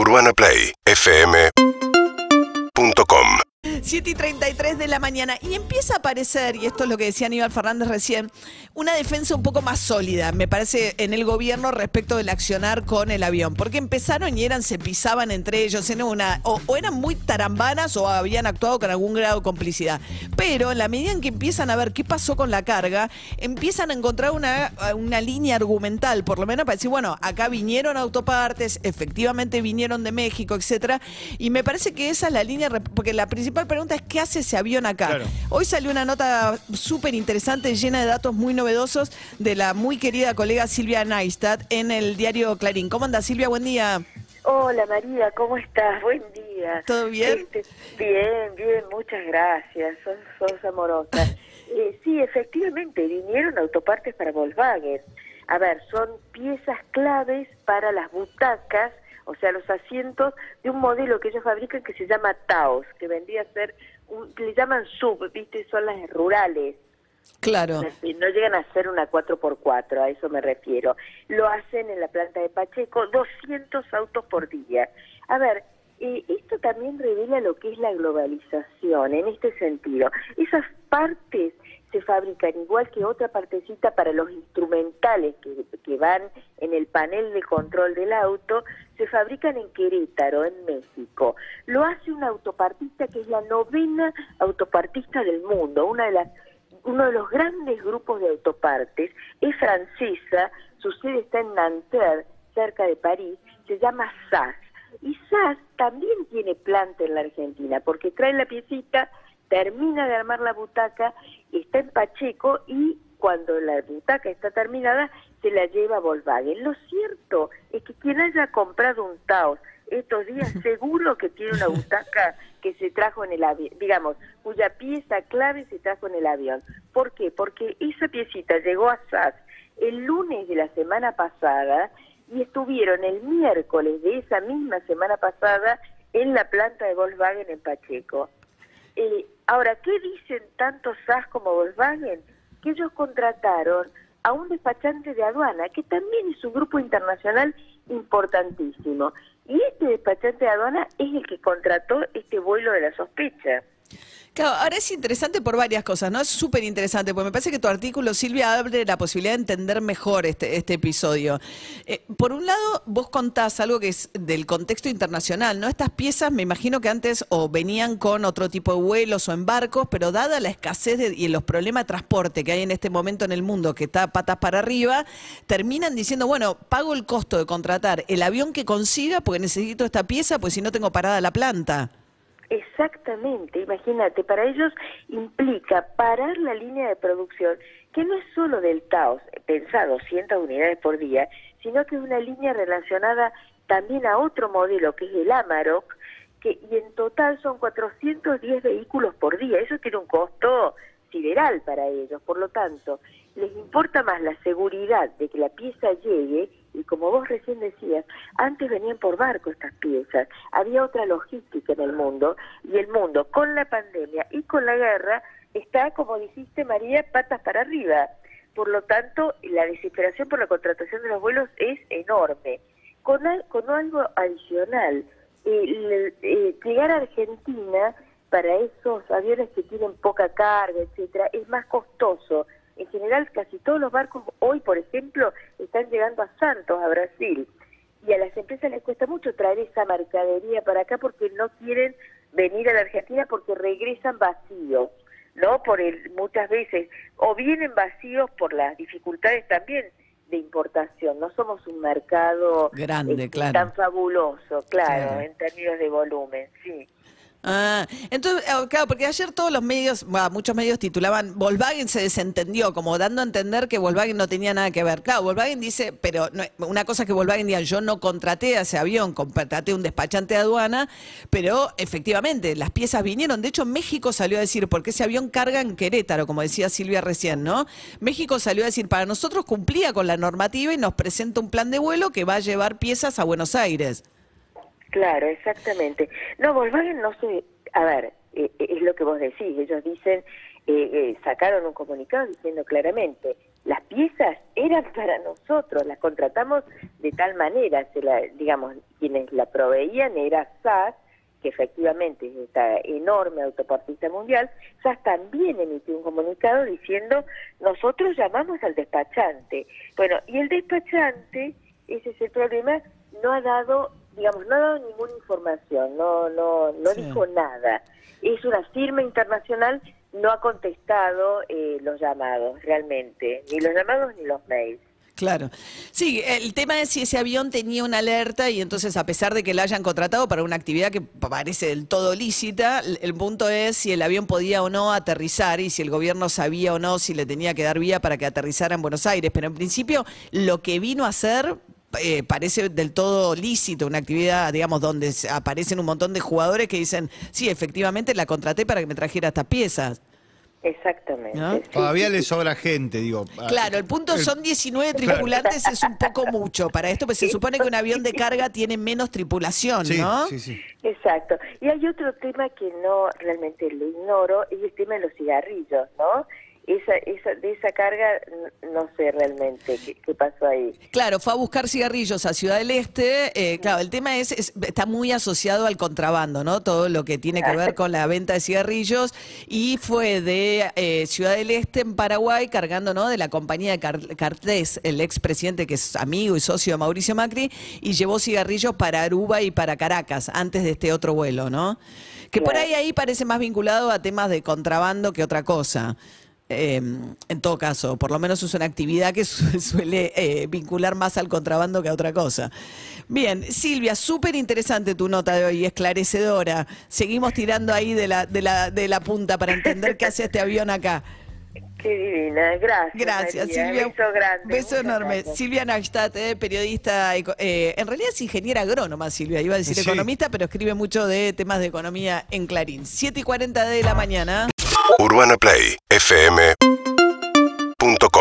UrbanaPlayFM.com 7 y 33 de la mañana y empieza a aparecer, y esto es lo que decía Aníbal Fernández recién, una defensa un poco más sólida, me parece, en el gobierno respecto del accionar con el avión. Porque empezaron y eran, se pisaban entre ellos, en una, o, eran muy tarambanas o habían actuado con algún grado de complicidad. Pero en la medida en que empiezan a ver qué pasó con la carga, empiezan a encontrar una, una línea argumental, por lo menos para decir, bueno, acá vinieron autopartes, efectivamente vinieron de México, etcétera. Y me parece que esa es la línea, porque la principal pregunta es qué hace ese avión acá. Claro. Hoy salió una nota súper interesante, llena de datos muy novedosos de la muy querida colega Silvia Neistat en el diario Clarín. ¿Cómo anda Silvia? Buen día. Hola María, ¿cómo estás? Buen día. ¿Todo bien? Este, bien, bien, muchas gracias. Sos, sos amorosa. Eh, sí, efectivamente, vinieron autopartes para Volkswagen. A ver, son piezas claves para las butacas, o sea, los asientos de un modelo que ellos fabrican que se llama Taos, que vendría a ser, un, le llaman sub, ¿viste? Son las rurales. Claro. No llegan a ser una 4x4, a eso me refiero. Lo hacen en la planta de Pacheco, 200 autos por día. A ver, eh, esto también revela lo que es la globalización, en este sentido. Esas partes se fabrican igual que otra partecita para los instrumentales que, que van en el panel de control del auto, se fabrican en Querétaro, en México. Lo hace una autopartista que es la novena autopartista del mundo, una de las uno de los grandes grupos de autopartes, es francesa, su sede está en Nanterre, cerca de París, se llama SAS. Y SAS también tiene planta en la Argentina, porque trae la piecita, termina de armar la butaca, está en Pacheco y cuando la butaca está terminada, se la lleva a Volkswagen. Lo cierto es que quien haya comprado un Taos estos días seguro que tiene una butaca que se trajo en el avión, digamos, cuya pieza clave se trajo en el avión. ¿Por qué? Porque esa piecita llegó a SAS el lunes de la semana pasada y estuvieron el miércoles de esa misma semana pasada en la planta de Volkswagen en Pacheco. Eh, ahora, ¿qué dicen tanto SAS como Volkswagen? Que ellos contrataron a un despachante de aduana, que también es un grupo internacional importantísimo. Y este despachante de aduana es el que contrató este vuelo de la sospecha. Claro, ahora es interesante por varias cosas, ¿no? Es súper interesante, porque me parece que tu artículo, Silvia, abre la posibilidad de entender mejor este, este episodio. Eh, por un lado, vos contás algo que es del contexto internacional, ¿no? Estas piezas me imagino que antes o venían con otro tipo de vuelos o en barcos, pero dada la escasez de- y los problemas de transporte que hay en este momento en el mundo, que está patas para arriba, terminan diciendo, bueno, pago el costo de contratar el avión que consiga porque necesito esta pieza, pues si no tengo parada la planta. Exactamente, imagínate, para ellos implica parar la línea de producción, que no es solo del Taos, pensá 200 unidades por día, sino que es una línea relacionada también a otro modelo, que es el Amarok, que, y en total son 410 vehículos por día. Eso tiene un costo sideral para ellos, por lo tanto, les importa más la seguridad de que la pieza llegue y como vos recién decías, antes venían por barco estas piezas, había otra logística en el mundo y el mundo con la pandemia y con la guerra está, como dijiste María, patas para arriba. Por lo tanto, la desesperación por la contratación de los vuelos es enorme. Con, al- con algo adicional, eh, le- llegar a Argentina para esos aviones que tienen poca carga, etcétera, es más costoso. En general, casi todos los barcos hoy, por ejemplo, están llegando a Santos, a Brasil. Y a las empresas les cuesta mucho traer esa mercadería para acá porque no quieren venir a la Argentina porque regresan vacíos, ¿no? Por el, muchas veces, o vienen vacíos por las dificultades también de importación. No somos un mercado Grande, este, claro. tan fabuloso, claro, Claro. en términos de volumen, sí. Ah, entonces, eh, claro, porque ayer todos los medios, muchos medios titulaban, Volkswagen se desentendió, como dando a entender que Volkswagen no tenía nada que ver. Claro, Volkswagen dice, pero no- una cosa es que Volkswagen diga, yo no contraté a ese avión, contraté un despachante de aduana, pero efectivamente, las piezas vinieron. De hecho, México salió a decir, porque ese avión carga en Querétaro, como decía Silvia recién, ¿no? México salió a decir, para nosotros cumplía con la normativa y nos presenta un plan de vuelo que va a llevar piezas a Buenos Aires. Claro, exactamente. No, Volkswagen no se... A ver, eh, es lo que vos decís. Ellos dicen, eh, eh, sacaron un comunicado diciendo claramente, las piezas eran para nosotros, las contratamos de tal manera, se la, digamos, quienes la proveían era SAS, que efectivamente es esta enorme autoportista mundial, SAS también emitió un comunicado diciendo, nosotros llamamos al despachante. Bueno, y el despachante, ese es el problema, no ha dado, digamos, no ha dado ninguna información, no, no, no dijo nada. Es una firma internacional, no ha contestado eh, los llamados realmente, ni los llamados ni los mails. Claro. Sí, el tema es si ese avión tenía una alerta y entonces a pesar de que la hayan contratado para una actividad que parece del todo lícita, el punto es si el avión podía o no aterrizar y si el gobierno sabía o no si le tenía que dar vía para que aterrizara en Buenos Aires. Pero en principio lo que vino a hacer eh, parece del todo lícito, una actividad, digamos, donde aparecen un montón de jugadores que dicen, sí, efectivamente la contraté para que me trajera estas piezas. Exactamente. Todavía le sobra gente, digo. Claro, el punto son 19 tripulantes, es un poco mucho para esto, pues se supone que un avión de carga tiene menos tripulación, ¿no? Sí, sí. Exacto. Y hay otro tema que no realmente lo ignoro, es el tema de los cigarrillos, ¿no? Esa, esa, de esa carga no sé realmente qué, pasó ahí. Claro, fue a buscar cigarrillos a Ciudad del Este. Eh, claro, el tema es, está muy asociado al contrabando, ¿no? Todo lo que tiene que ver con la venta de cigarrillos. Y fue de eh, Ciudad del Este en Paraguay cargando, ¿no? De la compañía de Cartés, el expresidente que es amigo y socio de Mauricio Macri, y llevó cigarrillos para Aruba y para Caracas antes de este otro vuelo, ¿no? Que por ahí ahí parece más vinculado a temas de contrabando que otra cosa. Em, en todo caso, por lo menos es una actividad que suele eh, vincular más al contrabando que a otra cosa. Bien, Silvia, súper interesante tu nota de hoy, esclarecedora. Seguimos tirando ahí de la, de la, de la punta para entender qué hace este avión acá. Qué divina, gracias. Gracias, Silvia. Beso grande. Beso enorme. Silvia Nachtat, eh, periodista, eh, en realidad es ingeniera agrónoma, Silvia, iba a decir economista, pero escribe mucho de temas de economía en Clarín. 7 y 40 de la mañana. UrbanaPlayFM.com